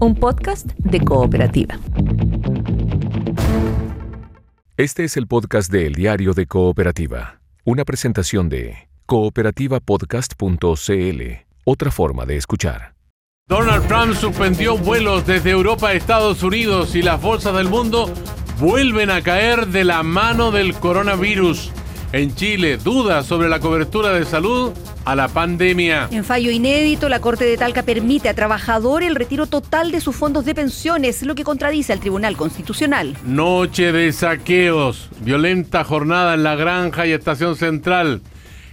un podcast de cooperativa. Este es el podcast de El Diario de Cooperativa, una presentación de cooperativapodcast.cl, otra forma de escuchar. Donald Trump suspendió vuelos desde Europa a Estados Unidos y las bolsas del mundo vuelven a caer de la mano del coronavirus. En Chile, dudas sobre la cobertura de salud a la pandemia. En fallo inédito, la Corte de Talca permite a trabajadores el retiro total de sus fondos de pensiones, lo que contradice al Tribunal Constitucional. Noche de saqueos, violenta jornada en la granja y estación central.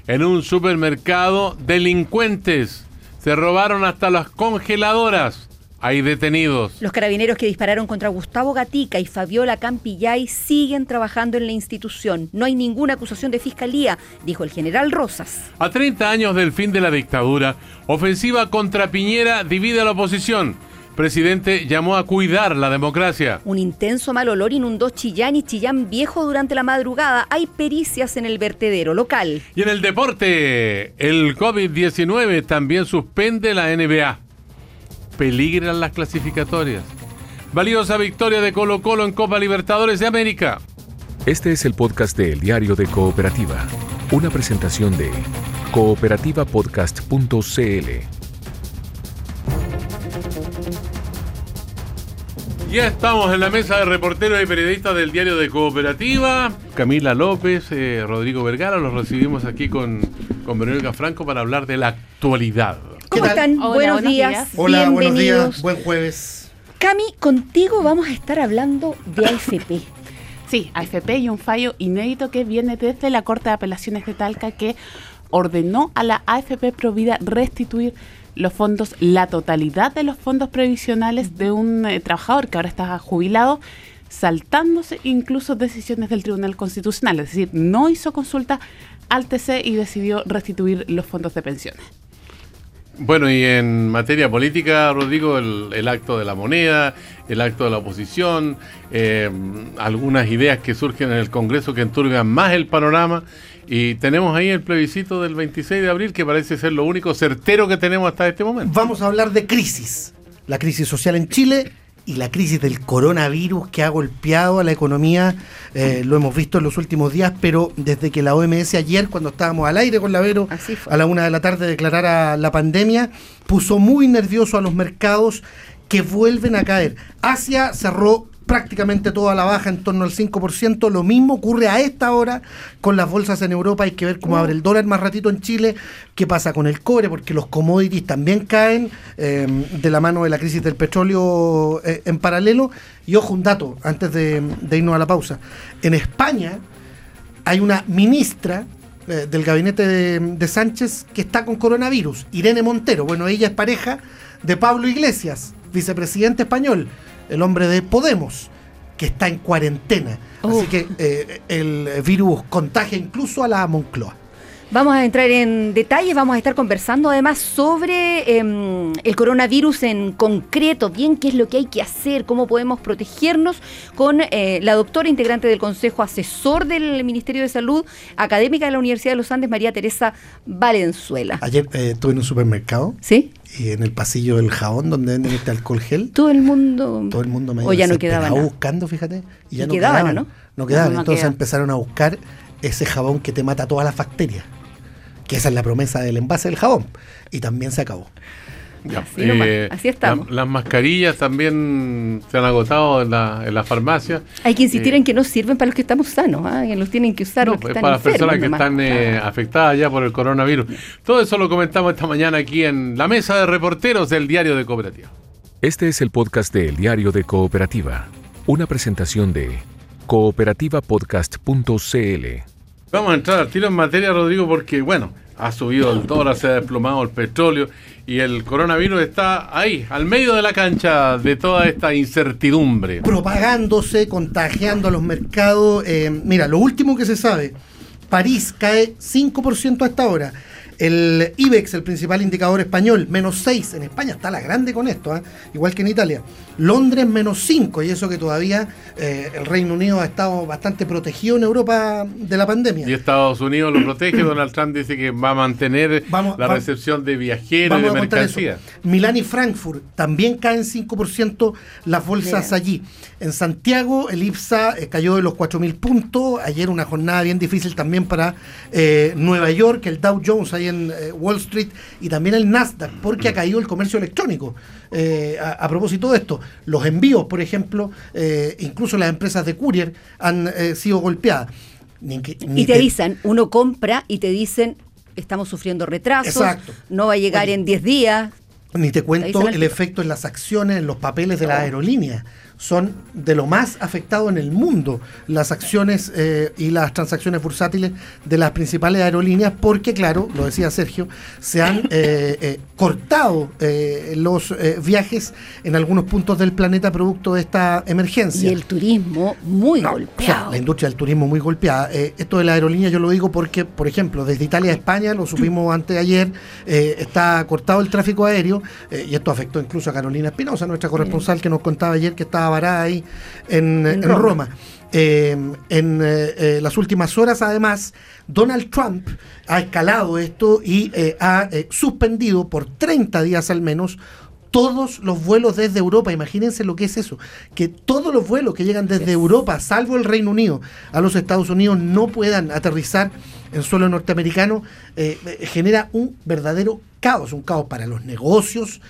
En un supermercado, delincuentes se robaron hasta las congeladoras. Hay detenidos. Los carabineros que dispararon contra Gustavo Gatica y Fabiola Campillay siguen trabajando en la institución. No hay ninguna acusación de fiscalía, dijo el general Rosas. A 30 años del fin de la dictadura, ofensiva contra Piñera divide a la oposición. Presidente llamó a cuidar la democracia. Un intenso mal olor inundó Chillán y Chillán Viejo durante la madrugada. Hay pericias en el vertedero local. Y en el deporte, el COVID-19 también suspende la NBA peligran las clasificatorias. Valiosa victoria de Colo Colo en Copa Libertadores de América. Este es el podcast de El Diario de Cooperativa, una presentación de cooperativapodcast.cl. Ya estamos en la mesa de reporteros y periodistas del Diario de Cooperativa. Camila López, eh, Rodrigo Vergara, los recibimos aquí con, con Verónica Franco para hablar de la actualidad. ¿Cómo están? buenos, días. Hola, buenos días. Buen jueves. Cami, contigo vamos a estar hablando de AFP. Sí, AFP y un fallo inédito que viene desde la Corte de Apelaciones de Talca que ordenó a la AFP Provida restituir los fondos, la totalidad de los fondos previsionales de un eh, trabajador que ahora está jubilado, saltándose incluso decisiones del Tribunal Constitucional, es decir, no hizo consulta al TC y decidió restituir los fondos de pensiones. Bueno, y en materia política, Rodrigo, el, acto de la moneda, el acto de la oposición, eh, algunas ideas que surgen en el Congreso que enturbian más el panorama. Y tenemos ahí el plebiscito del 26 de abril, que parece ser lo único certero que tenemos hasta este momento. Vamos a hablar de crisis. La crisis social en Chile y la crisis del coronavirus que ha golpeado a la economía, eh, lo hemos visto en los últimos días, pero desde que la OMS ayer, cuando estábamos al aire con la Vero, a la una de la tarde declarara la pandemia, puso muy nervioso a los mercados que vuelven a caer. Asia cerró prácticamente toda la baja, en torno al 5%. Lo mismo ocurre a esta hora con las bolsas en Europa. Hay que ver cómo abre el dólar más ratito en Chile, qué pasa con el cobre, porque los commodities también caen em, de la mano de la crisis del petróleo eh, en paralelo. Y ojo, un dato, antes de, irnos a la pausa. En España hay una ministra eh, del gabinete de, de Sánchez que está con coronavirus, Irene Montero. Bueno, ella es pareja de Pablo Iglesias, vicepresidente español el hombre de Podemos, que está en cuarentena. Así que eh, el virus contagia incluso a la Moncloa. Vamos a entrar en detalles, vamos a estar conversando además sobre em, el coronavirus en concreto, bien qué es lo que hay que hacer, cómo podemos protegernos con eh, la doctora integrante del Consejo Asesor del Ministerio de Salud, académica de la Universidad de los Andes, María Teresa Valenzuela. Ayer eh, estuve en un supermercado. Sí. Y en el pasillo del jabón donde venden este alcohol gel. Todo el mundo. Todo el mundo me O ya no quedaba nada. buscando, fíjate. Y ya no quedaban, ¿no? No quedaban. Entonces empezaron a buscar ese jabón que te mata todas las bacterias que esa es la promesa del envase del jabón. Y también se acabó. Eh, así, estamos. las mascarillas también se han agotado en la, en la farmacia. Hay que insistir eh, en que no sirven para los que estamos sanos, ¿ah? que los tienen que usar los que para las personas que están eh, afectadas ya por el coronavirus. Todo eso lo comentamos esta mañana aquí en la mesa de reporteros del Diario de Cooperativa. Este es el podcast del Diario de Cooperativa, una presentación de cooperativapodcast.cl. Vamos a entrar al tiro en materia, Rodrigo, porque, bueno, ha subido el dólar, se ha desplomado el petróleo y el coronavirus está ahí, al medio de la cancha de toda esta incertidumbre. Propagándose, contagiando a los mercados. Eh, mira, lo último que se sabe, París cae 5% hasta ahora. El IBEX, el principal indicador español, menos 6. En España está la grande con esto, ¿ah? igual que en Italia. Londres, menos 5. Y eso que todavía eh, el Reino Unido ha estado bastante protegido en Europa de la pandemia. Y Estados Unidos lo protege. Donald Trump dice que va a mantener Vamos- la vamos- recepción de viajeros y de Vamos a contar eso. mercancías. Milán y Frankfurt también caen 5% las bolsas allí. En Santiago el IPSA eh, cayó de los 4.000 puntos. Ayer una jornada bien difícil también para eh, Nueva York, el Dow Jones ahí en eh, Wall Street y también el Nasdaq, porque ha caído el comercio electrónico. Eh, a, a propósito de esto, los envíos, por ejemplo, eh, incluso las empresas de courier han sido golpeadas. Ni que- ni Y te dicen, uno compra y te dicen, estamos sufriendo retrasos, Exacto. no va a llegar Oye. en 10 días. Ni te cuento el efecto en las acciones, en los papeles de la aerolínea. Son de lo más afectado en el mundo las acciones eh, y las transacciones bursátiles de las principales aerolíneas, porque, claro, lo decía Sergio, se han eh, eh, cortado los viajes en algunos puntos del planeta producto de esta emergencia. Y el turismo muy No, o sea, golpeado. la industria del turismo muy golpeada. Esto de la aerolínea yo lo digo porque, por ejemplo, desde Italia a España, lo supimos antes de ayer, está cortado el tráfico aéreo y esto afectó incluso a Carolina Espinosa, nuestra corresponsal que nos contaba ayer que estaba varada ahí en, En en Roma. Roma. Eh, en eh, eh, las últimas horas, además, Donald Trump ha escalado esto y eh, ha eh, suspendido por 30 días al menos todos los vuelos desde Europa. Imagínense lo que es eso. Que todos los vuelos que llegan desde Europa, salvo el Reino Unido, a los Estados Unidos no puedan aterrizar en suelo norteamericano, eh, eh, genera un verdadero caos. Un caos para los negocios,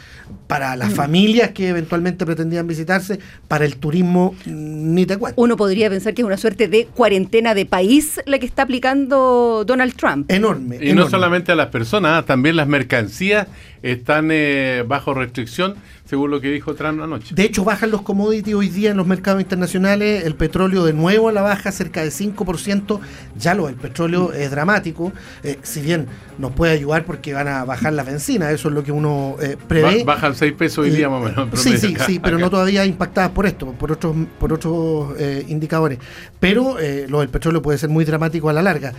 para las familias que eventualmente pretendían visitarse, para el turismo, mm, ni te cuento. Uno podría pensar que es una suerte de cuarentena de país la que está aplicando Donald Trump. Enorme. Y no solamente a las personas, ah, también las mercancías están eh, bajo restricción, según lo que dijo Trump anoche. De hecho, bajan los commodities hoy día en los mercados internacionales. El petróleo de nuevo a la baja, cerca de 5%. Ya lo del petróleo es dramático. eh, si bien nos puede ayudar porque van a bajar las bencinas, eso es lo que uno eh, prevé. Ba- bajan 6 pesos hoy día más o menos. en Sí, promedio sí, acá- sí, pero no todavía impactadas por esto, por otros, por otros eh, indicadores. Pero lo del petróleo puede ser muy dramático a la larga,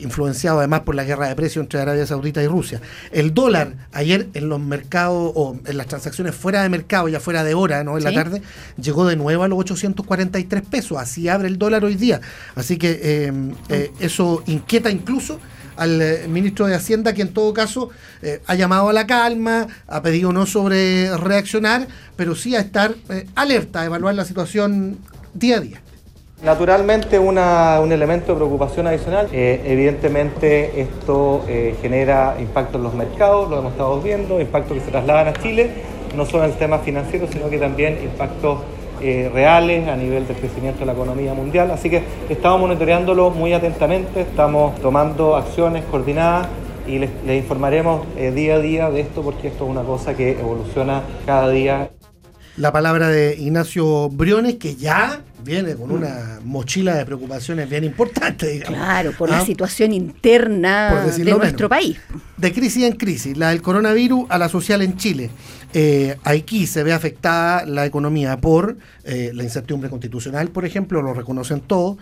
influenciado además por la guerra de precios entre Arabia Saudita y Rusia. El dólar ayer en los mercados o en las transacciones fuera de mercado, ya fuera de hora, ¿no? En la tarde, llegó de nuevo a los 843 pesos. Así abre el dólar hoy día. Así que eh, eh, eso inquieta incluso al eh, ministro de Hacienda, que en todo caso eh, ha llamado a la calma, ha pedido no sobre reaccionar, pero sí a estar eh, alerta, a evaluar la situación día a día. Naturalmente una- un elemento de preocupación adicional, eh, evidentemente esto eh, genera impacto en los mercados, lo hemos estado viendo, impactos que se trasladan a Chile, no solo en el tema financiero, sino que también impactos eh, reales a nivel del crecimiento de la economía mundial. Así que estamos monitoreándolo muy atentamente, estamos tomando acciones coordinadas y les, les informaremos eh, día a día de esto porque esto es una cosa que evoluciona cada día. La palabra de Ignacio Briones, que ya viene con una mochila de preocupaciones bien importante, digamos. Claro, por ¿Ah? la situación interna de nuestro menos. país. De crisis en crisis, la del coronavirus a la social en Chile. Eh, aquí se ve afectada la economía por eh, la incertidumbre constitucional, por ejemplo, lo reconocen todos,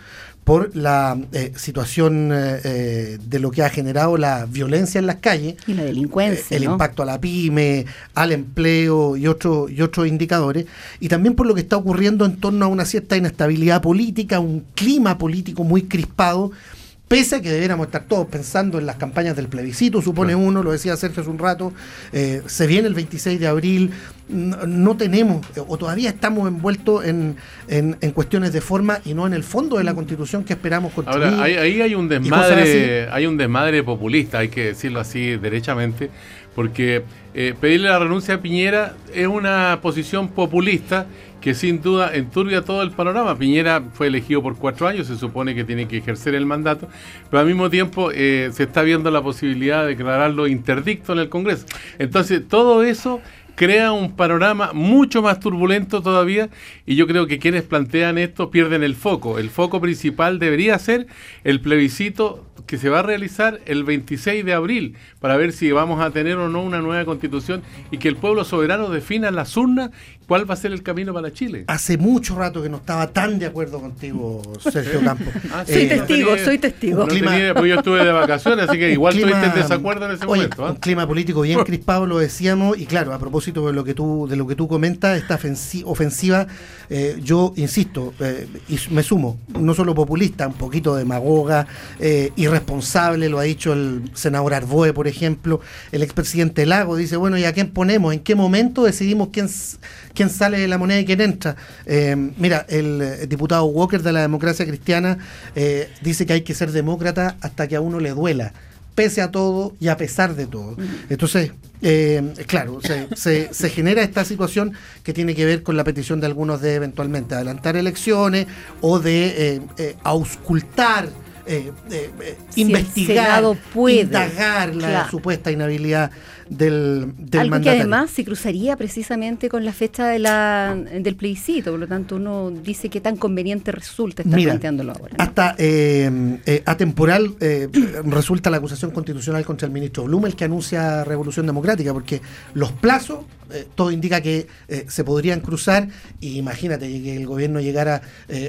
por la eh, situación eh, de lo que ha generado la violencia en las calles, Y la delincuencia, el ¿no? impacto a la pyme, al empleo y, otro, y otros indicadores, y también por lo que está ocurriendo en torno a una cierta inestabilidad política, un clima político muy crispado, pese a que debiéramos estar todos pensando en las campañas del plebiscito, supone uno, lo decía Sergio hace un rato, eh, se viene el 26 de abril, no, no tenemos, eh, o todavía estamos envueltos en, en- en cuestiones de forma y no en el fondo de la constitución que esperamos construir. Ahora, ahí, ahí hay un desmadre, hay un desmadre populista, hay que decirlo así derechamente, porque eh, pedirle la renuncia a Piñera es una posición populista que sin duda enturbia todo el panorama. Piñera fue elegido por cuatro años, se supone que tiene que ejercer el mandato, pero al mismo tiempo eh, se está viendo la posibilidad de declararlo interdicto en el Congreso. Entonces, todo eso crea un panorama mucho más turbulento todavía y yo creo que quienes plantean esto pierden el foco. El foco principal debería ser el plebiscito que se va a realizar el 26 de abril para ver si vamos a tener o no una nueva constitución y que el pueblo soberano defina en las urnas cuál va a ser el camino para Chile. Hace mucho rato que no estaba tan de acuerdo contigo, Sergio Campos. Ah, Soy Eh, testigo, tenía- soy testigo. No clima- tenía- porque yo estuve de vacaciones, así que igual Un clima- tuviste en desacuerdo en ese oye, momento. ¿ah? Un clima político bien crispado, lo decíamos, y claro, a propósito de lo que tú, de lo que tú comentas, esta ofensi- ofensiva, eh, yo insisto, eh, y me sumo, no solo populista, un poquito demagoga, eh, irresponsable, lo ha dicho el senador Arboe, por ejemplo, el expresidente Lago dice, bueno, ¿y a quién ponemos? ¿En qué momento decidimos quién, quién sale de la moneda y quién entra? Eh, mira, el, eh, diputado Walker de la democracia cristiana eh, dice que hay que ser demócrata hasta que a uno le duela pese a todo y a pesar de todo. Entonces, eh, claro, se, se- se genera esta situación que tiene que ver con la petición de algunos de eventualmente adelantar elecciones o de eh, eh, auscultar. Eh, eh, eh, Si investigar, puede. indagar la Claro. supuesta inhabilidad del, del Algo que además se cruzaría precisamente con la fecha de la, del plebiscito, por lo tanto uno dice que tan conveniente resulta estar Mira, planteándolo ahora. ¿no? Hasta eh, eh, atemporal eh, resulta la acusación constitucional contra el ministro Blumel que anuncia revolución democrática, porque los plazos, eh, todo indica que se podrían cruzar, y imagínate que el gobierno llegara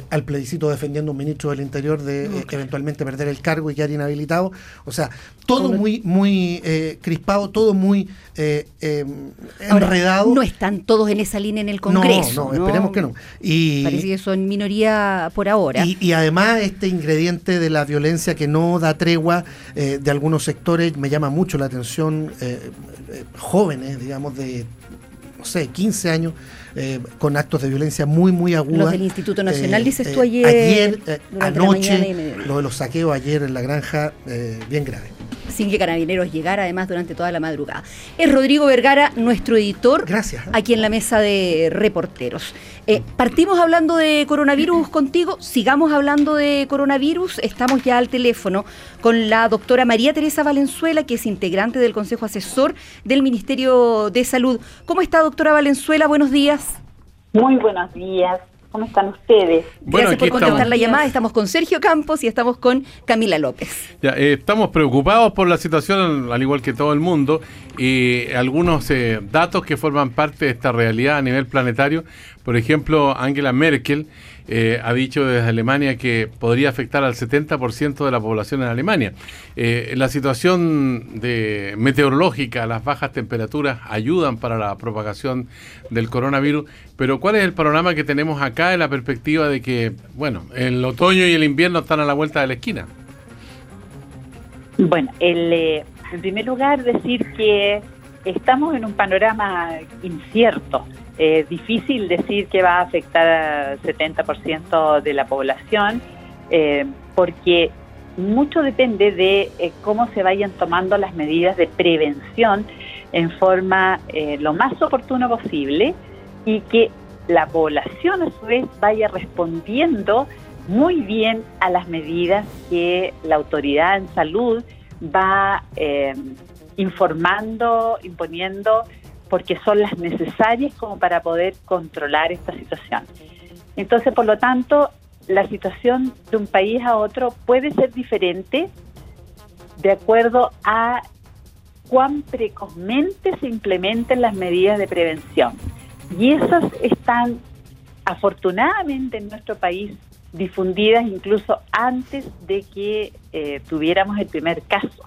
al plebiscito defendiendo a un ministro del Interior de eventualmente perder el cargo y quedar inhabilitado. O sea, todo Todo- muy, muy eh, crispado, todo muy eh, eh, Ahora, enredado. No están todos en esa línea en el Congreso. No, no, esperemos que no. Y, Parece que son minoría por ahora. y, y además este ingrediente de la violencia que no da tregua eh, de algunos sectores me llama mucho la atención, eh, jóvenes, digamos, de, no sé, 15 años, eh, con actos de violencia muy, muy agudos. Los del Instituto Nacional, dices tú ayer, eh, anoche, lo de los saqueos ayer en la granja, bien grave. Sin que Carabineros llegara además durante toda la madrugada. Es Rodrigo Vergara, nuestro editor, Gracias. aquí en la mesa de reporteros. Eh, partimos hablando de coronavirus contigo, sigamos hablando de coronavirus, estamos ya al teléfono con la doctora María Teresa Valenzuela, que es integrante del Consejo Asesor del Ministerio de Salud. ¿Cómo está, doctora Valenzuela? Buenos días. Muy buenos días. ¿Cómo están ustedes? Bueno, Gracias por contestar estamos. la llamada. Estamos con Sergio Campos y estamos con Camila López. Ya, eh, estamos preocupados por la situación, al igual que todo el mundo, y algunos eh, datos que forman parte de esta realidad a nivel planetario. Por ejemplo, Angela Merkel eh, ha dicho desde Alemania que podría afectar al 70% de la población en Alemania. Eh, la situación de meteorológica, las bajas temperaturas ayudan para la propagación del coronavirus, pero ¿cuál es el panorama que tenemos acá en la perspectiva de que, bueno, el otoño y el invierno están a la vuelta de la esquina? Bueno, el, eh, en primer lugar decir que estamos en un panorama incierto. Es difícil decir que va a afectar al 70% de la población eh, porque mucho depende de eh, cómo se vayan tomando las medidas de prevención en forma eh, lo más oportuno posible y que la población a su vez vaya respondiendo muy bien a las medidas que la autoridad en salud va eh, informando, imponiendo, porque son las necesarias como para poder controlar esta situación. Entonces, por lo tanto, la situación de un país a otro puede ser diferente de acuerdo a cuán precozmente se implementen las medidas de prevención. Y esas están afortunadamente en nuestro país difundidas incluso antes de que eh, tuviéramos el primer caso.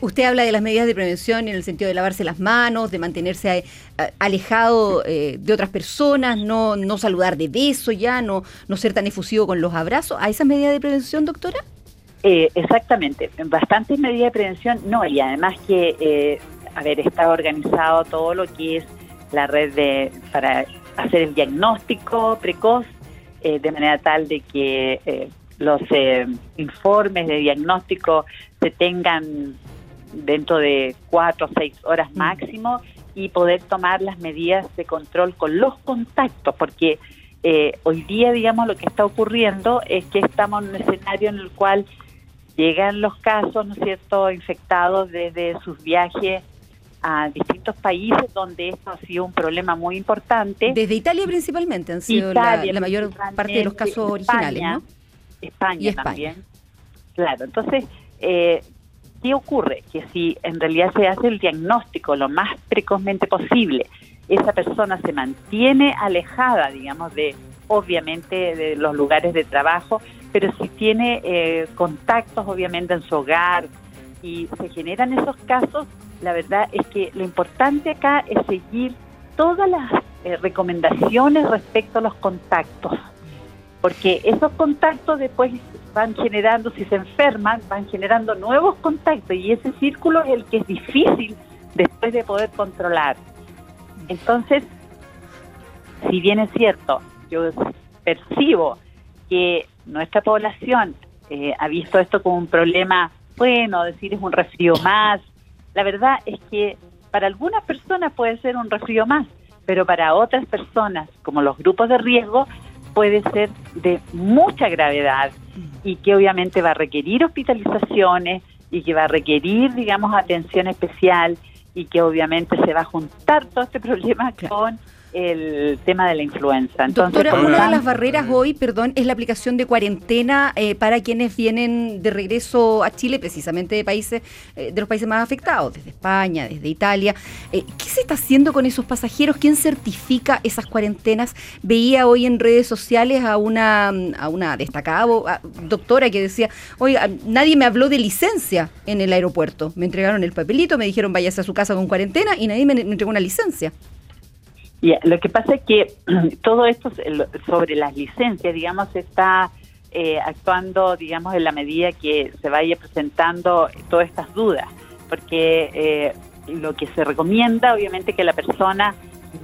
Usted habla de las medidas de prevención en el sentido de lavarse las manos, de mantenerse eh, alejado eh, de otras personas, no, no saludar de beso ya, no, no ser tan efusivo con los abrazos. ¿A esas medidas de prevención, doctora? Eh, exactamente, bastantes medidas de prevención, no, y además que, eh, a ver, está organizado todo lo que es la red de para hacer el diagnóstico precoz, eh, de manera tal de que eh, los eh, informes de diagnóstico se tengan dentro de cuatro o seis horas máximo y poder tomar las medidas de control con los contactos, porque eh, hoy día, digamos, lo que está ocurriendo es que estamos en un escenario en el cual llegan los casos, ¿no es cierto?, infectados desde sus viajes a distintos países donde esto ha sido un problema muy importante. Desde Italia principalmente han sido la, Italia, la mayor parte de los casos originales, ¿no? España, Y España. también. Claro, entonces eh, ¿qué ocurre? Que si en realidad se hace el diagnóstico lo más precozmente posible, esa persona se mantiene alejada, digamos, de obviamente de los lugares de trabajo, pero si tiene eh, contactos obviamente en su hogar y se generan esos casos, la verdad es que lo importante acá es seguir todas las eh, recomendaciones respecto a los contactos, porque esos contactos después van generando, si se enferman, van generando nuevos contactos y ese círculo es el que es difícil después de poder controlar. Entonces, si bien es cierto, yo percibo que nuestra población eh, ha visto esto como un problema, bueno, decir es un resfrío más, la verdad es que para algunas personas puede ser un resfrío más, pero para otras personas, como los grupos de riesgo, puede ser de mucha gravedad y que obviamente va a requerir hospitalizaciones y que va a requerir, digamos, atención especial y que obviamente se va a juntar todo este problema con el tema de la influenza. Entonces, Doctora, una de las barreras hoy, perdón, es la aplicación de cuarentena eh, para quienes vienen de regreso a Chile, precisamente de países, eh, de los países más afectados, desde España, desde Italia. Eh, ¿Qué se está haciendo con esos pasajeros? ¿Quién certifica esas cuarentenas? Veía hoy en redes sociales a una, a una destacada doctora que decía, oiga, nadie me habló de licencia en el aeropuerto. Me entregaron el papelito, me dijeron váyase a su casa con cuarentena y nadie me entregó una licencia lo que pasa es que todo esto sobre las licencias, digamos, está eh, actuando, digamos, en la medida que se vaya presentando todas estas dudas, porque eh, lo que se recomienda, obviamente, que la persona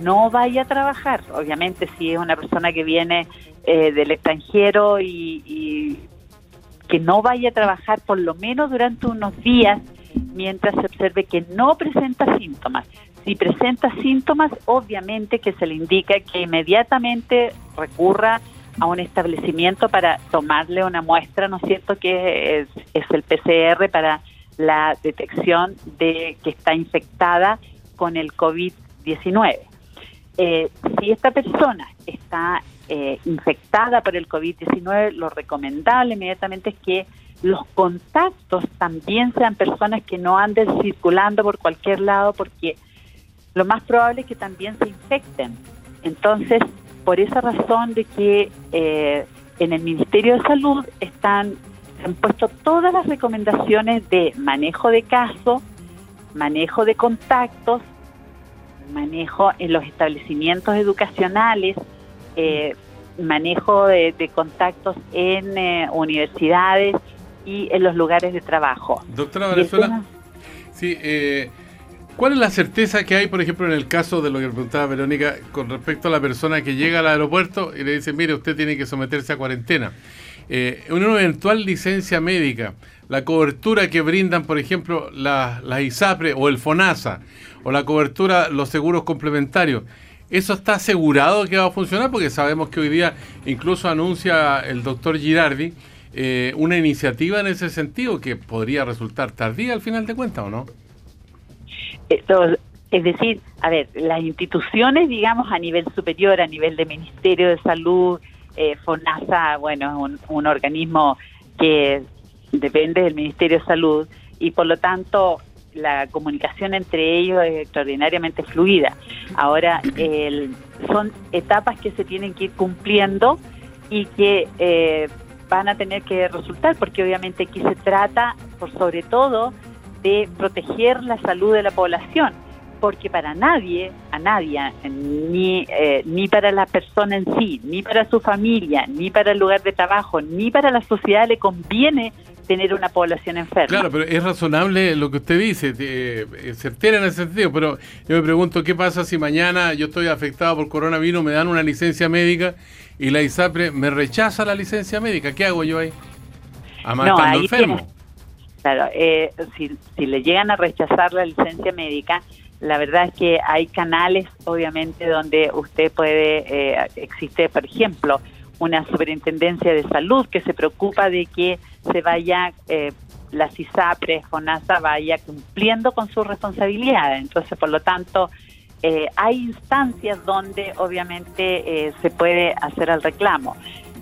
no vaya a trabajar. Obviamente, si es una persona que viene eh, del extranjero y, y que no vaya a trabajar por lo menos durante unos días mientras se observe que no presenta síntomas. Si presenta síntomas, obviamente que se le indica que inmediatamente recurra a un establecimiento para tomarle una muestra, ¿no es cierto?, que es, el PCR para la detección de que está infectada con el COVID-19. Eh, si esta persona está eh, infectada por el COVID-19, lo recomendable inmediatamente es que los contactos también sean personas que no anden circulando por cualquier lado porque lo más probable es que también se infecten. Entonces, por esa razón de que eh, en el Ministerio de Salud están se han puesto todas las recomendaciones de manejo de casos, manejo de contactos, manejo en los establecimientos educacionales, eh, manejo de, contactos en eh, universidades y en los lugares de trabajo. Doctora Venezuela, sí, eh, ¿Cuál es la certeza que hay, por ejemplo, en el caso de lo que preguntaba Verónica, con respecto a la persona que llega al aeropuerto y le dice, mire, usted tiene que someterse a cuarentena? Eh, una eventual licencia médica, la cobertura que brindan, por ejemplo, la, la ISAPRE o el FONASA, o la cobertura, los seguros complementarios, ¿eso está asegurado que va a funcionar? Porque sabemos que hoy día incluso anuncia el doctor Girardi eh, una iniciativa en ese sentido que podría resultar tardía al final de cuentas, ¿o no? Es decir, a ver, las instituciones, digamos, a nivel superior, a nivel de Ministerio de Salud, eh, FONASA, bueno, es un, organismo que depende del Ministerio de Salud y por lo tanto la comunicación entre ellos es extraordinariamente fluida. Ahora, son etapas que se tienen que ir cumpliendo y que eh, van a tener que resultar, porque obviamente aquí se trata, por sobre todo, de proteger la salud de la población, porque para nadie, a nadie, ni, eh, ni para la persona en sí, ni para su familia, ni para el lugar de trabajo, ni para la sociedad le conviene tener una población enferma. Claro, pero es razonable lo que usted dice, eh, certera en ese sentido, pero yo me pregunto qué pasa si mañana yo estoy afectado por coronavirus, me dan una licencia médica y la ISAPRE me rechaza la licencia médica, ¿qué hago yo ahí? Además no, enfermo. Claro, eh, si, si le llegan a rechazar la licencia médica, la verdad es que hay canales, obviamente, donde usted puede, eh, existe, por ejemplo, una superintendencia de salud que se preocupa de que se vaya, eh, la CISAPRE, FONASA, vaya cumpliendo con sus responsabilidades. Entonces, por lo tanto, eh, hay instancias donde obviamente se puede hacer el reclamo.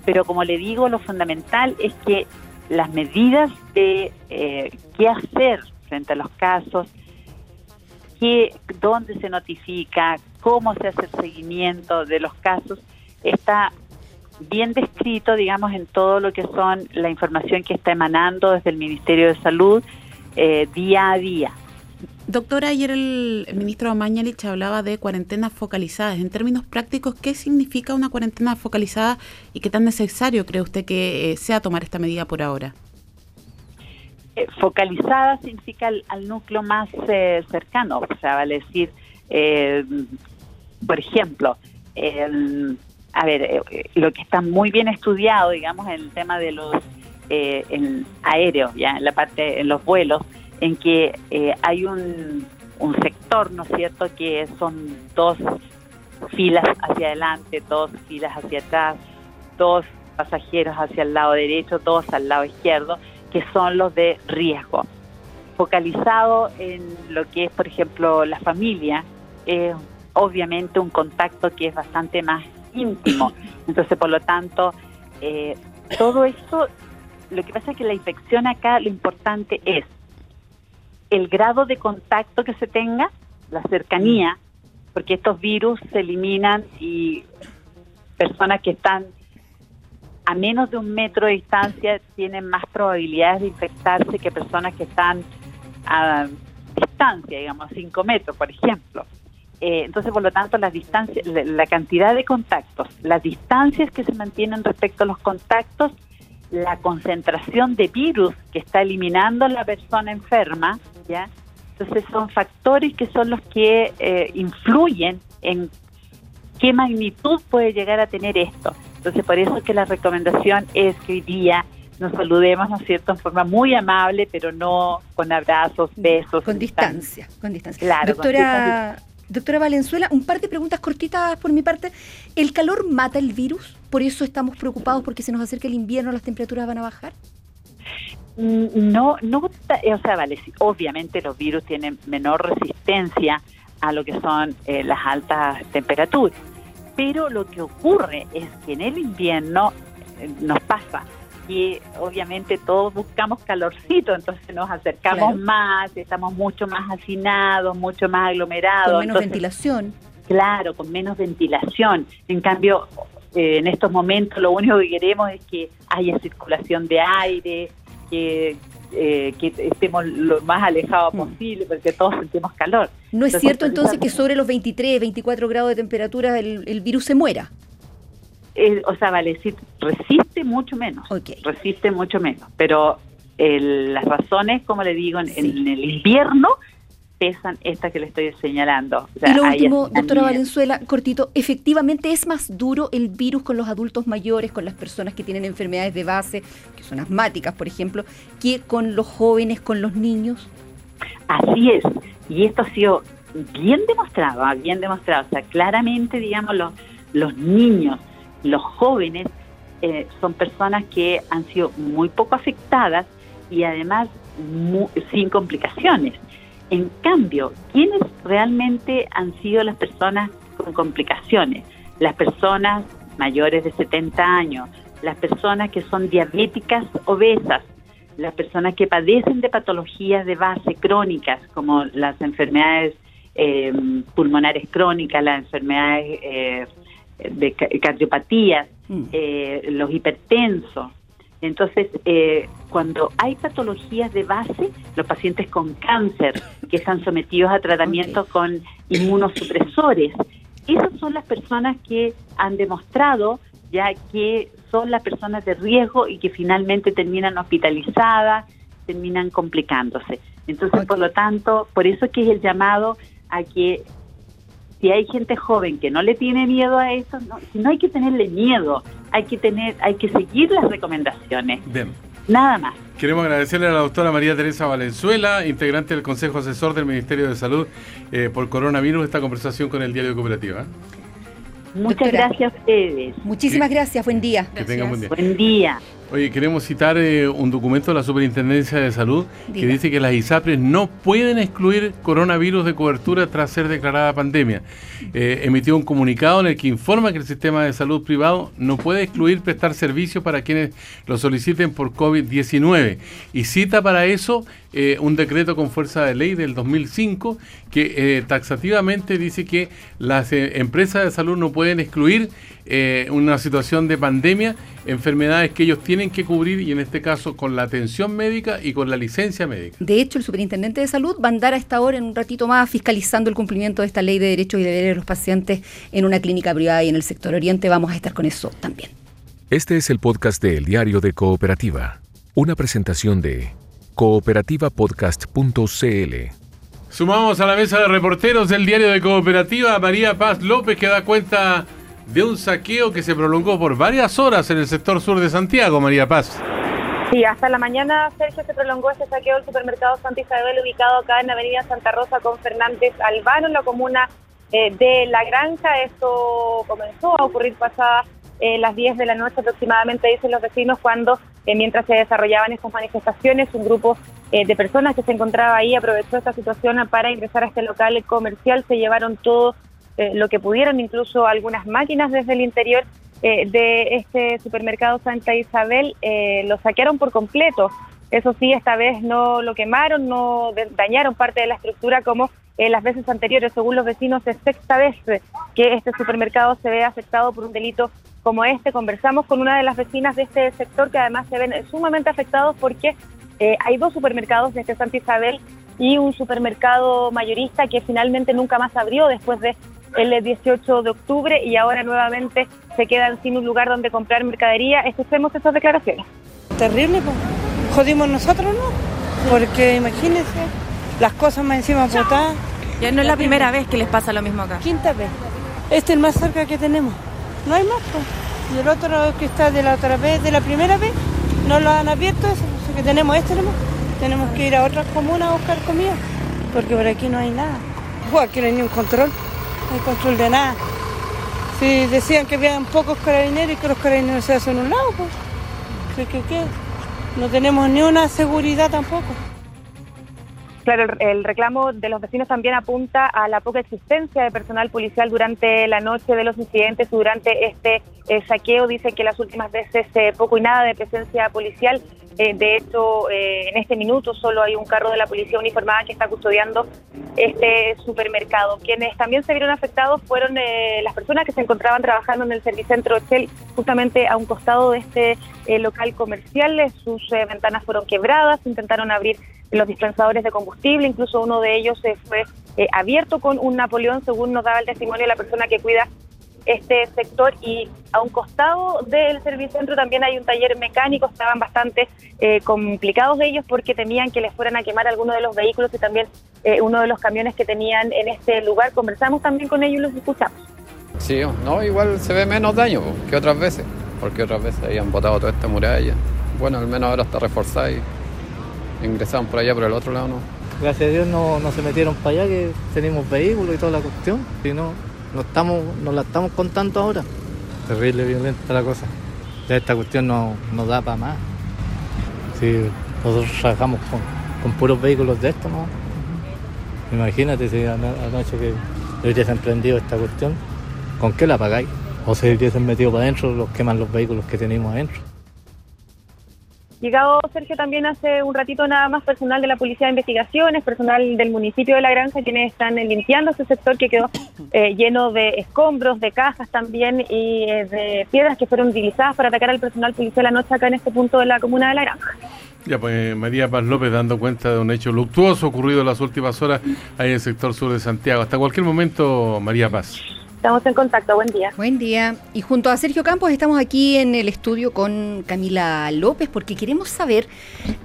Pero como le digo, lo fundamental es que las medidas de eh, qué hacer frente a los casos, qué, dónde se notifica, cómo se hace el seguimiento de los casos, está bien descrito, digamos, en todo lo que son la información que está emanando desde el Ministerio de Salud eh, día a día. Doctora, ayer el, ministro Mañalich hablaba de cuarentenas focalizadas. En términos prácticos, ¿qué significa una cuarentena focalizada y qué tan necesario cree usted que eh, sea tomar esta medida por ahora? Eh, focalizada significa al, núcleo más eh, cercano, o sea, vale decir, por ejemplo, a ver, lo que está muy bien estudiado, digamos, en el tema de los aéreos, ya en la parte, en los vuelos, en que eh, hay un, un sector, ¿no es cierto?, que son dos filas hacia adelante, dos filas hacia atrás, dos pasajeros hacia el lado derecho, dos al lado izquierdo, que son los de riesgo. Focalizado en lo que es, por ejemplo, la familia, es obviamente un contacto que es bastante más íntimo. Entonces, por lo tanto, eh, todo esto, lo que pasa es que la infección acá, lo importante es el grado de contacto que se tenga, la cercanía, porque estos virus se eliminan y personas que están a menos de un metro de distancia tienen más probabilidades de infectarse que personas que están a distancia, digamos, cinco metros, por ejemplo. Eh, entonces, por lo tanto, las distancias, la cantidad de contactos, las distancias que se mantienen respecto a los contactos, la concentración de virus que está eliminando la persona enferma, entonces son factores que son los que eh, influyen en qué magnitud puede llegar a tener esto. Entonces por eso es que la recomendación es que hoy día nos saludemos, ¿no es cierto?, en forma muy amable, pero no con abrazos, besos. Con distancia, con distancia. doctora, doctora Valenzuela, un par de preguntas cortitas por mi parte. ¿El calor mata el virus? ¿Por eso estamos preocupados porque se nos acerca el invierno, las temperaturas van a bajar? No, no, eh, o sea, vale, obviamente los virus tienen menor resistencia a lo que son eh, las altas temperaturas, pero lo que ocurre es que en el invierno eh, nos pasa que obviamente todos buscamos calorcito, entonces nos acercamos más, estamos mucho más hacinados, mucho más aglomerados. Con menos ventilación. Claro, con menos ventilación. En cambio, en estos momentos lo único que queremos es que haya circulación de aire, que, eh, que estemos lo más alejados mm. posible, porque todos sentimos calor. ¿No es cierto entonces que sobre los 23, 24 grados de temperatura el, virus se muera? Eh, o sea, vale decir, resiste mucho menos. Resiste mucho menos. Pero las razones, como le digo, en, en el invierno pesan estas que le estoy señalando. y lo último, doctora Valenzuela, cortito, efectivamente es más duro el virus con los adultos mayores, con las personas que tienen enfermedades de base, que son asmáticas, por ejemplo, que con los jóvenes, con los niños. Así es, y esto ha sido bien demostrado, ah, bien demostrado, o sea, claramente, digamos, los, los niños, los jóvenes, eh, son personas que han sido muy poco afectadas y además sin complicaciones. En cambio, ¿quiénes realmente han sido las personas con complicaciones? Las personas mayores de 70 años, las personas que son diabéticas obesas, las personas que padecen de patologías de base crónicas, como las enfermedades eh, pulmonares crónicas, las enfermedades eh, de cardiopatías, mm. eh, los hipertensos, entonces, eh, cuando hay patologías de base, los pacientes con cáncer que están sometidos a tratamiento con inmunosupresores, esas son las personas que han demostrado ya que son las personas de riesgo y que finalmente terminan hospitalizadas, terminan complicándose. Entonces, por lo tanto, por eso es que es el llamado a que si hay gente joven que no le tiene miedo a eso, no, si no hay que tenerle miedo, hay que tener, hay que seguir las recomendaciones. Bien. Nada más. Queremos agradecerle a la doctora María Teresa Valenzuela, integrante del Consejo Asesor del Ministerio de Salud eh, por coronavirus, esta conversación con el Diario de Cooperativa. Muchas gracias a ustedes. Muchísimas gracias, buen día. Que tengan buen día. Buen día. Oye, queremos citar eh, un documento de la Superintendencia de Salud que dice que las ISAPRES no pueden excluir coronavirus de cobertura tras ser declarada pandemia. Eh, emitió un comunicado en el que informa que el sistema de salud privado no puede excluir prestar servicios para quienes lo soliciten por COVID-19 y cita para eso eh, un decreto con fuerza de ley del 2005 que taxativamente dice que las empresas de salud no pueden excluir una situación de pandemia, enfermedades que ellos tienen que cubrir y en este caso con la atención médica y con la licencia médica. De hecho, el superintendente de salud va a andar a esta hora en un ratito más fiscalizando el cumplimiento de esta ley de derechos y deberes de los pacientes en una clínica privada y en el sector oriente. Vamos a estar con eso también. Este es el podcast de El Diario de Cooperativa, una presentación de cooperativapodcast.cl. Sumamos a la mesa de reporteros del diario de Cooperativa a María Paz López que da cuenta de un saqueo que se prolongó por varias horas en el sector sur de Santiago, María Paz. Sí, hasta la mañana, Sergio, se prolongó este saqueo del supermercado Santa Isabel, ubicado acá en Avenida Santa Rosa con Fernández Albano, en la comuna eh, de La Granja. Esto comenzó a ocurrir pasadas eh, las 10 de la noche aproximadamente, dicen los vecinos, cuando eh, mientras se desarrollaban estas manifestaciones, un grupo eh, de personas que se encontraba ahí aprovechó esta situación para ingresar a este local comercial, se llevaron todo eh, lo que pudieron, incluso algunas máquinas desde el interior eh, de este supermercado Santa Isabel, eh, lo saquearon por completo. Eso sí, esta vez no lo quemaron, no dañaron parte de la estructura como eh, las veces anteriores. Según los vecinos, es sexta vez que este supermercado se ve afectado por un delito como este. Conversamos con una de las vecinas de este sector que además se ven sumamente afectados porque eh, hay dos supermercados desde Santa Isabel y un supermercado mayorista que finalmente nunca más abrió después de el 18 de octubre y ahora nuevamente se quedan sin un lugar donde comprar mercadería. Escuchemos esas declaraciones. Terrible, pues. Jodimos nosotros, ¿no? Porque imagínense, las cosas más encima botadas. Ya no es la primera vez que les pasa lo mismo acá. Quinta vez. Este es el más cerca que tenemos. No hay más, pues. Y el otro que está de la otra vez, de la primera vez, no lo han abierto, eso, eso que tenemos este nomás. Tenemos que ir a otras comunas a buscar comida, porque por aquí no hay nada. Pues aquí no hay ni un control, hay control de nada. Si decían que habían pocos carabineros y que los carabineros se hacen un lado, pues. ¿Qué, qué, qué? No tenemos ni una seguridad tampoco. Claro, el, el reclamo de los vecinos también apunta a la poca existencia de personal policial durante la noche de los incidentes, durante este eh, saqueo. Dicen que las últimas veces eh, poco y nada de presencia policial. Eh, de hecho, en este minuto solo hay un carro de la policía uniformada que está custodiando este supermercado. Quienes también se vieron afectados fueron las personas que se encontraban trabajando en el servicentro Shell, justamente a un costado de este local comercial. Sus ventanas fueron quebradas, intentaron abrir los dispensadores de combustible, incluso uno de ellos eh, fue eh, abierto con un Napoleón, según nos daba el testimonio de la persona que cuida este sector y a un costado del servicentro también hay un taller mecánico, estaban bastante eh, complicados ellos porque temían que les fueran a quemar alguno de los vehículos y también eh, uno de los camiones que tenían en este lugar. Conversamos también con ellos y los escuchamos. Sí, no, igual se ve menos daño que otras veces, porque otras veces habían botado toda esta muralla. Bueno, al menos ahora está reforzada y ingresaban por allá por el otro lado, ¿no? Gracias a Dios no, no se metieron para allá, que tenemos vehículos y toda la cuestión. Si no, no estamos, nos la estamos contando ahora. Terrible, violenta la cosa. Ya esta cuestión no, no da para más. Si nosotros trabajamos con, con puros vehículos de estos, ¿no? Imagínate si ano- anoche que hubiesen prendido esta cuestión, ¿con qué la pagáis? O se hubiesen metido para adentro, los queman los vehículos que tenemos adentro. Llegado Sergio también hace un ratito nada más personal de la Policía de Investigaciones, personal del municipio de La Granja, quienes están eh, limpiando ese sector que quedó eh, lleno de escombros, de cajas también y eh, de piedras que fueron utilizadas para atacar al personal policial anoche acá en este punto de la comuna de La Granja. Ya, pues María Paz López dando cuenta de un hecho luctuoso ocurrido en las últimas horas ahí en el sector sur de Santiago. Hasta cualquier momento, María Paz. Estamos en contacto, buen día. Buen día. Y junto a Sergio Campos estamos aquí en el estudio con Camila López porque queremos saber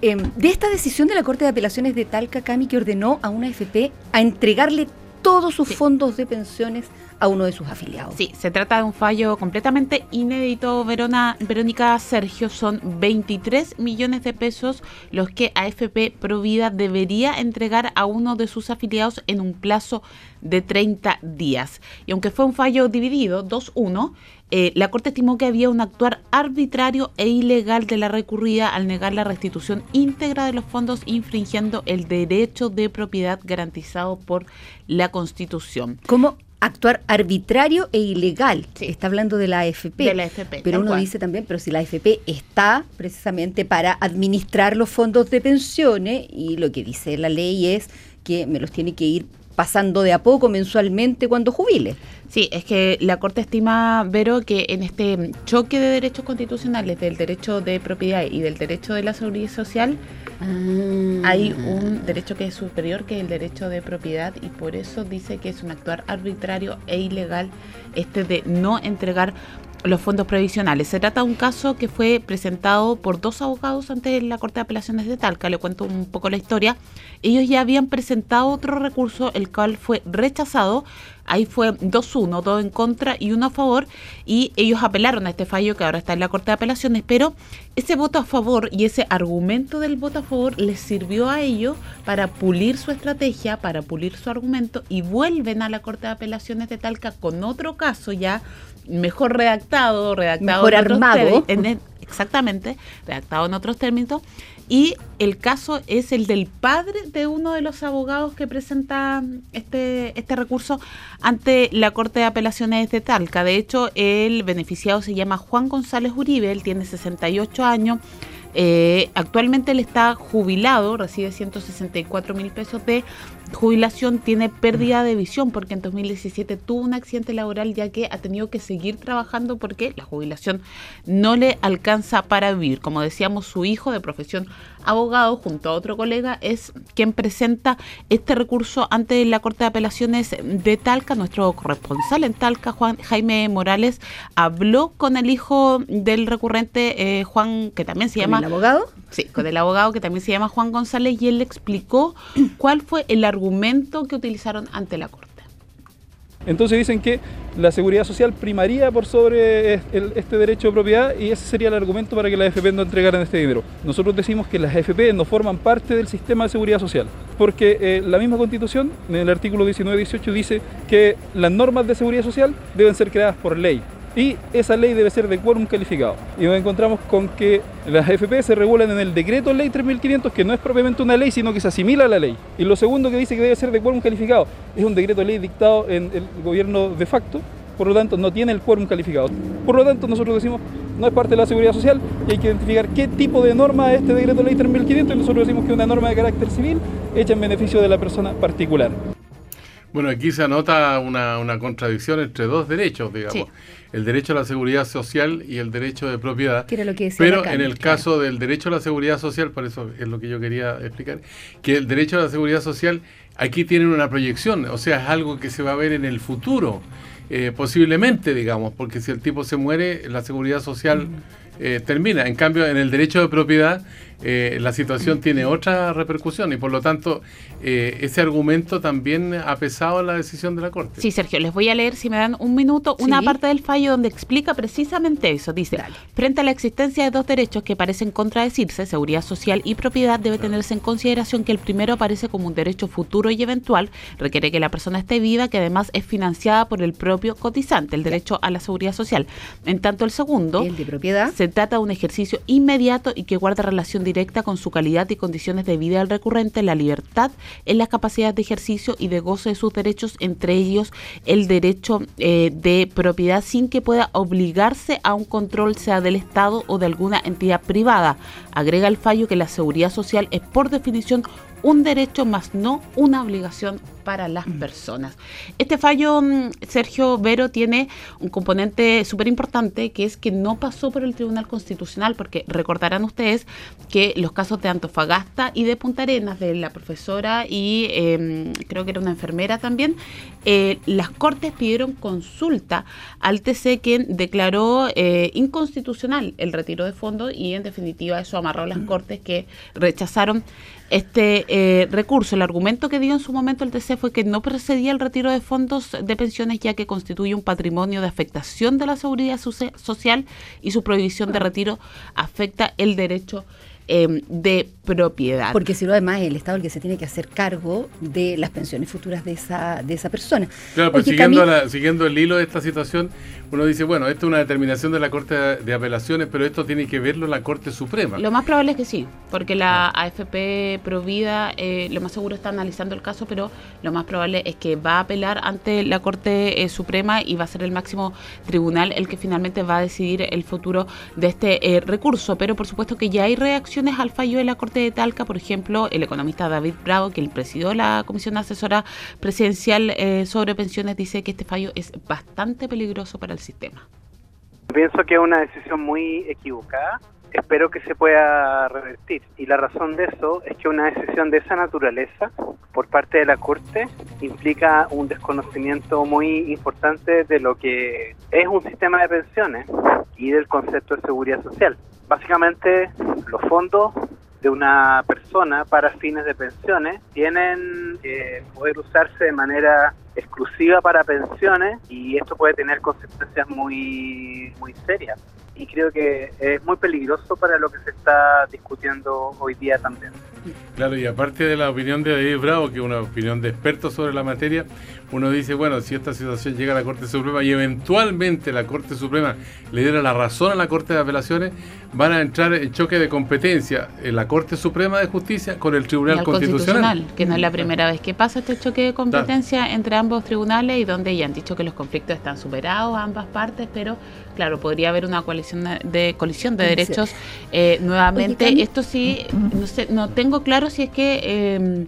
eh, de esta decisión de la Corte de Apelaciones de Talca, Cami, que ordenó a una FP a entregarle todos sus fondos de pensiones a uno de sus afiliados. Sí, se trata de un fallo completamente inédito, Verona, Verónica Sergio. Son 23 millones de pesos los que AFP Provida debería entregar a uno de sus afiliados en un plazo de 30 días. Y aunque fue un fallo dividido, 2-1, eh, la Corte estimó que había un actuar arbitrario e ilegal de la recurrida al negar la restitución íntegra de los fondos infringiendo el derecho de propiedad garantizado por la Constitución. ¿Cómo actuar arbitrario e ilegal? Está hablando de la AFP. De la AFP, Pero uno cual. dice también, pero si la AFP está precisamente para administrar los fondos de pensiones y lo que dice la ley es que me los tiene que ir pasando de a poco mensualmente cuando jubile. Sí, es que la Corte estima, Vero, que en este choque de derechos constitucionales del derecho de propiedad y del derecho de la seguridad social, hay un derecho que es superior que el derecho de propiedad y por eso dice que es un actuar arbitrario e ilegal este de no entregar los fondos previsionales. Se trata de un caso que fue presentado por dos abogados ante la Corte de Apelaciones de Talca. Le cuento un poco la historia. Ellos ya habían presentado otro recurso, el cual fue rechazado. Ahí fue 2-1, dos en contra y uno a favor. Y ellos apelaron a este fallo que ahora está en la Corte de Apelaciones. Pero ese voto a favor y ese argumento del voto a favor les sirvió a ellos para pulir su estrategia, para pulir su argumento y vuelven a la Corte de Apelaciones de Talca con otro caso ya mejor redactado, redactado Mejor en armado. en el- exactamente, redactado en otros términos. Y el caso es el del padre de uno de los abogados que presenta este, este recurso ante la Corte de Apelaciones de Talca. De hecho, el beneficiado se llama Juan González Uribe, él tiene 68 años. Eh, actualmente él está jubilado, recibe 164 mil pesos de jubilación, tiene pérdida de visión porque en 2017 tuvo un accidente laboral ya que ha tenido que seguir trabajando porque la jubilación no le alcanza para vivir. Como decíamos, su hijo de profesión abogado junto a otro colega es quien presenta este recurso ante la Corte de Apelaciones de Talca. Nuestro corresponsal en Talca, Juan Jaime Morales, habló con el hijo del recurrente, eh, Juan, que también se ¿Con llama... el abogado? Sí, con el abogado que también se llama Juan González y él le explicó cuál fue el argumento que utilizaron ante la Corte. Entonces dicen que la seguridad social primaría por sobre este derecho de propiedad y ese sería el argumento para que las AFP no entregaran este dinero. Nosotros decimos que las AFP no forman parte del sistema de seguridad social, porque eh, la misma constitución, en el artículo 19-18, dice que las normas de seguridad social deben ser creadas por ley. Y esa ley debe ser de quórum calificado. Y nos encontramos con que las AFP se regulan en el decreto ley 3500, que no es propiamente una ley, sino que se asimila a la ley. Y lo segundo que dice que debe ser de quórum calificado es un decreto ley dictado en el gobierno de facto, por lo tanto no tiene el quórum calificado. Por lo tanto nosotros decimos no es parte de la seguridad social y hay que identificar qué tipo de norma es este decreto ley 3500 y nosotros decimos que es una norma de carácter civil hecha en beneficio de la persona particular. Bueno, aquí se anota una, una contradicción entre dos derechos, digamos. Sí. El derecho a la seguridad social y el derecho de propiedad. Que era lo que decía Pero Lacan, en el claro. caso del derecho a la seguridad social, por eso es lo que yo quería explicar, que el derecho a la seguridad social aquí tiene una proyección, o sea, es algo que se va a ver en el futuro, eh, posiblemente, digamos, porque si el tipo se muere, la seguridad social eh, termina. En cambio, en el derecho de propiedad, eh, la situación tiene otra repercusión y por lo tanto eh, ese argumento también ha pesado en la decisión de la Corte. Sí, Sergio, les voy a leer, si me dan un minuto, una Sí. parte del fallo donde explica precisamente eso. Dice, frente a la existencia de dos derechos que parecen contradecirse, seguridad social y propiedad, debe tenerse en consideración que el primero aparece como un derecho futuro y eventual, requiere que la persona esté viva, que además es financiada por el propio cotizante, el derecho a la seguridad social. En tanto, el segundo, El de propiedad. se trata de un ejercicio inmediato y que guarda relación directa con su calidad y condiciones de vida del recurrente, la libertad en las capacidades de ejercicio y de goce de sus derechos, entre ellos el derecho eh, de propiedad, sin que pueda obligarse a un control, sea del Estado o de alguna entidad privada. Agrega el fallo que la seguridad social es por definición un derecho más no una obligación para las personas. Este fallo, mm, Sergio Vero, tiene un componente súper importante que es que no pasó por el Tribunal Constitucional, porque recordarán ustedes que los casos de Antofagasta y de Punta Arenas, de la profesora y eh, creo que era una enfermera también, eh, las Cortes pidieron consulta al TC, quien declaró eh, inconstitucional el retiro de fondos y en definitiva eso amarró a las Cortes que rechazaron este eh, recurso. El argumento que dio en su momento el TC fue que no procedía el retiro de fondos de pensiones ya que constituye un patrimonio de afectación de la seguridad socia- social y su prohibición de retiro afecta el derecho eh, de propiedad. Porque si lo además es el Estado el que se tiene que hacer cargo de las pensiones futuras de esa, de esa persona. Claro, pero Oye, siguiendo, la- siguiendo el hilo de esta situación, uno dice, bueno, esto es una determinación de la Corte de Apelaciones, pero esto tiene que verlo la Corte Suprema. Lo más probable es que sí, porque la AFP Provida eh, lo más seguro está analizando el caso, pero lo más probable es que va a apelar ante la Corte eh, Suprema y va a ser el máximo tribunal el que finalmente va a decidir el futuro de este eh, recurso. Pero por supuesto que ya hay reacciones al fallo de la Corte de Talca, por ejemplo, el economista David Bravo, que él presidió la Comisión Asesora Presidencial eh, sobre Pensiones, dice que este fallo es bastante peligroso para el sistema. Pienso que es una decisión muy equivocada. Espero que se pueda revertir. Y la razón de eso es que una decisión de esa naturaleza por parte de la Corte implica un desconocimiento muy importante de lo que es un sistema de pensiones y del concepto de seguridad social. Básicamente, los fondos de una persona para fines de pensiones tienen que poder usarse de manera exclusiva para pensiones y esto puede tener consecuencias muy muy serias y creo que es muy peligroso para lo que se está discutiendo hoy día también. Claro, y aparte de la opinión de David Bravo, que es una opinión de expertos sobre la materia, uno dice, bueno, si esta situación llega a la Corte Suprema y eventualmente la Corte Suprema le diera la razón a la Corte de Apelaciones, van a entrar en choque de competencia en la Corte Suprema de Justicia con el Tribunal Y al Constitucional. que no es la primera vez que pasa este choque de competencia entre ambos tribunales y donde ya han dicho que los conflictos están superados ambas partes, pero claro, podría haber una coalición de colisión de derechos eh, nuevamente. Oye, Esto sí, no sé, no tengo claro si es que eh,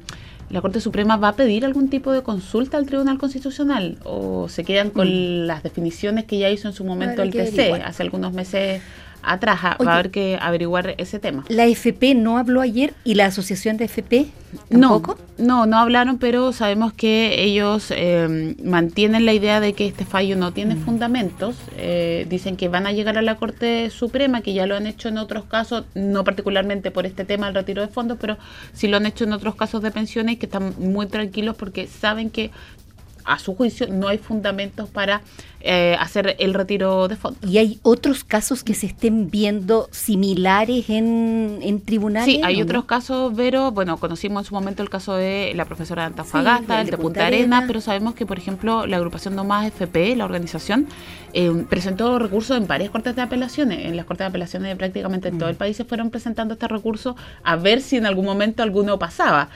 la Corte Suprema va a pedir algún tipo de consulta al Tribunal Constitucional o se quedan con las definiciones que ya hizo en su momento el TC hace algunos meses atrás. Oye. Va a haber que averiguar ese tema. ¿La FP no habló ayer y la asociación de FP No, tampoco? no, no hablaron, pero sabemos que ellos eh, mantienen la idea de que este fallo no Mm. tiene fundamentos. Eh, dicen que van a llegar a la Corte Suprema, que ya lo han hecho en otros casos, no particularmente por este tema del retiro de fondos, pero sí lo han hecho en otros casos de pensiones, que están muy tranquilos porque saben que a su juicio no hay fundamentos para eh, hacer el retiro de fondos. ¿Y hay otros casos que se estén viendo similares en, en tribunales? Sí, hay otros casos, Vero. Bueno, conocimos en su momento el caso de la profesora de Antofagasta, Sí, el de Punta Arenas, pero sabemos que, por ejemplo, la agrupación No Más FP, la organización, eh, presentó recursos en varias cortes de apelaciones. En las cortes de apelaciones de prácticamente en todo Mm. el país se fueron presentando este recurso a ver si en algún momento alguno pasaba.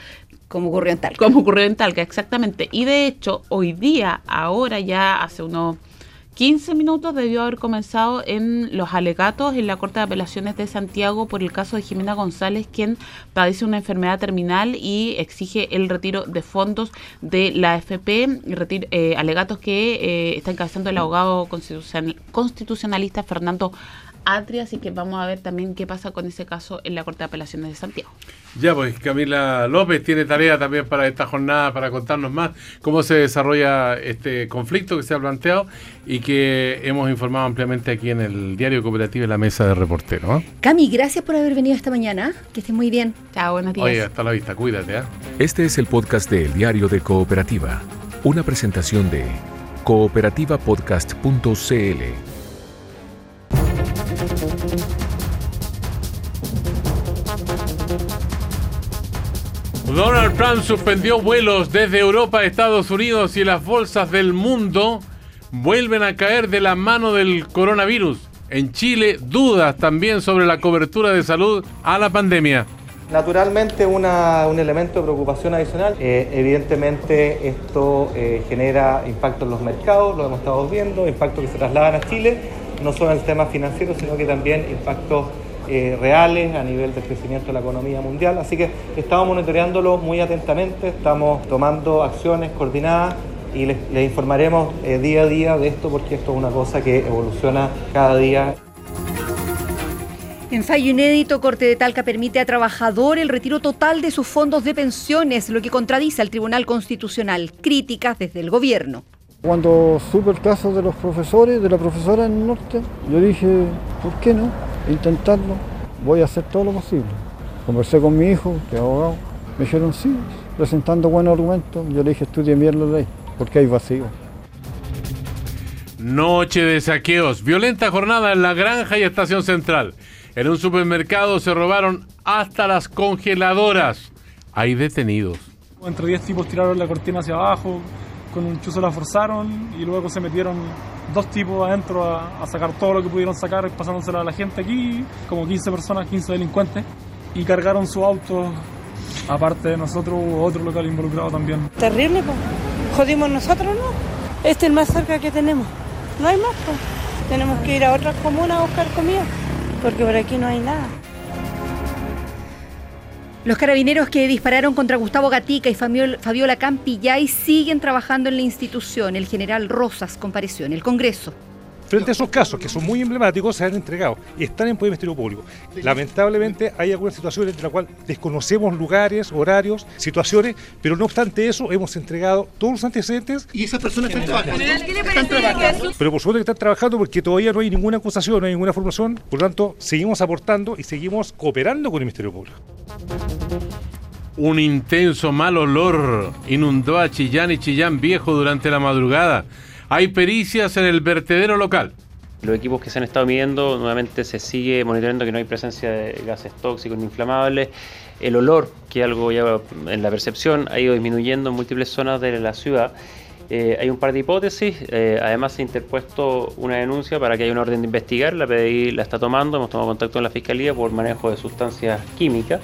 Como ocurrió en Talca. Como ocurrió en Talca, exactamente. Y de hecho, hoy día, ahora ya hace unos 15 minutos debió haber comenzado en los alegatos en la Corte de Apelaciones de Santiago por el caso de Jimena González, quien padece una enfermedad terminal y exige el retiro de fondos de la AFP, retir- eh, alegatos que eh, está encabezando el abogado constitucional- constitucionalista Fernando Atria, así que vamos a ver también qué pasa con ese caso en la Corte de Apelaciones de Santiago. Ya, pues Camila López tiene tarea también para esta jornada, para contarnos más cómo se desarrolla este conflicto que se ha planteado y que hemos informado ampliamente aquí en el Diario Cooperativo y la Mesa de Reporteros. ¿eh? Cami, gracias por haber venido esta mañana. Que estés muy bien. Chao, buenos Oye, hasta la vista, cuídate. ¿eh? Este es el podcast de El Diario de Cooperativa, una presentación de cooperativapodcast.cl. Donald Trump suspendió vuelos desde Europa a Estados Unidos y las bolsas del mundo vuelven a caer de la mano del coronavirus. En Chile, dudas también sobre la cobertura de salud a la pandemia. Naturalmente un elemento de preocupación adicional. Eh, evidentemente esto eh, genera impacto en los mercados, lo hemos estado viendo, impactos que se trasladan a Chile, no solo en el tema financiero, sino que también impactos eh, reales a nivel del crecimiento de la economía mundial. Así que estamos monitoreándolo muy atentamente, estamos tomando acciones coordinadas y les, les informaremos eh, día a día de esto porque esto es una cosa que evoluciona cada día. En fallo inédito, Corte de Talca permite a trabajador el retiro total de sus fondos de pensiones, lo que contradice al Tribunal Constitucional. Críticas desde el gobierno. Cuando supe el caso de los profesores, de la profesora en el norte, yo dije, ¿por qué no? Intentarlo. Voy a hacer todo lo posible. Conversé con mi hijo, que es abogado. Me dijeron sí, presentando buenos argumentos. Yo le dije, estudien bien la ley, porque hay vacío. Noche de saqueos, violenta jornada en la granja y estación central. En un supermercado se robaron hasta las congeladoras. Hay detenidos. Entre 10 tipos tiraron la cortina hacia abajo, con un chuzo la forzaron y luego se metieron dos tipos adentro a, sacar todo lo que pudieron sacar, pasándosela a la gente aquí, como 15 personas, 15 delincuentes, y cargaron su auto. Aparte de nosotros, hubo otro local involucrado también. Terrible, pues. Jodimos nosotros, ¿no? Este es el más cerca que tenemos. No hay más, pues. Tenemos que ir a otras comunas a buscar comida, porque por aquí no hay nada. Los carabineros que dispararon contra Gustavo Gatica y Fabiola Campillay siguen trabajando en la institución. El general Rosas compareció en el Congreso. Frente a esos casos, que son muy emblemáticos, se han entregado y están en poder del Ministerio Público. Lamentablemente hay algunas situaciones en las cuales desconocemos lugares, horarios, situaciones, pero no obstante eso, hemos entregado todos los antecedentes. ¿Y esas personas están trabajando? Están trabajando. Pero por supuesto que están trabajando porque todavía no hay ninguna acusación, no hay ninguna formación, por lo tanto, seguimos aportando y seguimos cooperando con el Ministerio Público. Un intenso mal olor inundó a Chillán y Chillán Viejo durante la madrugada. Hay pericias en el vertedero local. Los equipos que se han estado midiendo, nuevamente se sigue monitoreando que no hay presencia de gases tóxicos ni inflamables. El olor, que algo ya en la percepción ha ido disminuyendo en múltiples zonas de la ciudad. Eh, hay un par de hipótesis, eh, además se ha interpuesto una denuncia para que haya una orden de investigar, la PDI la está tomando, hemos tomado contacto con la Fiscalía por manejo de sustancias químicas.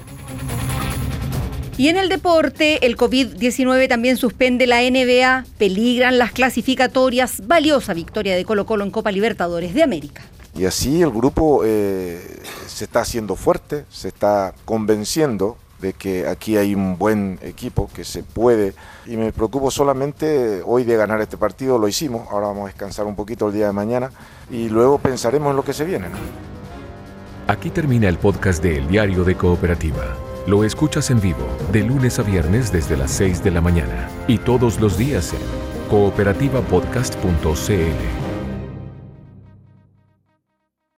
Y en el deporte, el COVID-19 también suspende la NBA, peligran las clasificatorias, valiosa victoria de Colo Colo en Copa Libertadores de América. Y así el grupo eh, se está haciendo fuerte, se está convenciendo de que aquí hay un buen equipo, que se puede. Y me preocupo solamente hoy de ganar este partido, lo hicimos, ahora vamos a descansar un poquito el día de mañana y luego pensaremos en lo que se viene. ¿no? Aquí termina el podcast de El Diario de Cooperativa. Lo escuchas en vivo de lunes a viernes desde las 6 de la mañana y todos los días en cooperativapodcast.cl.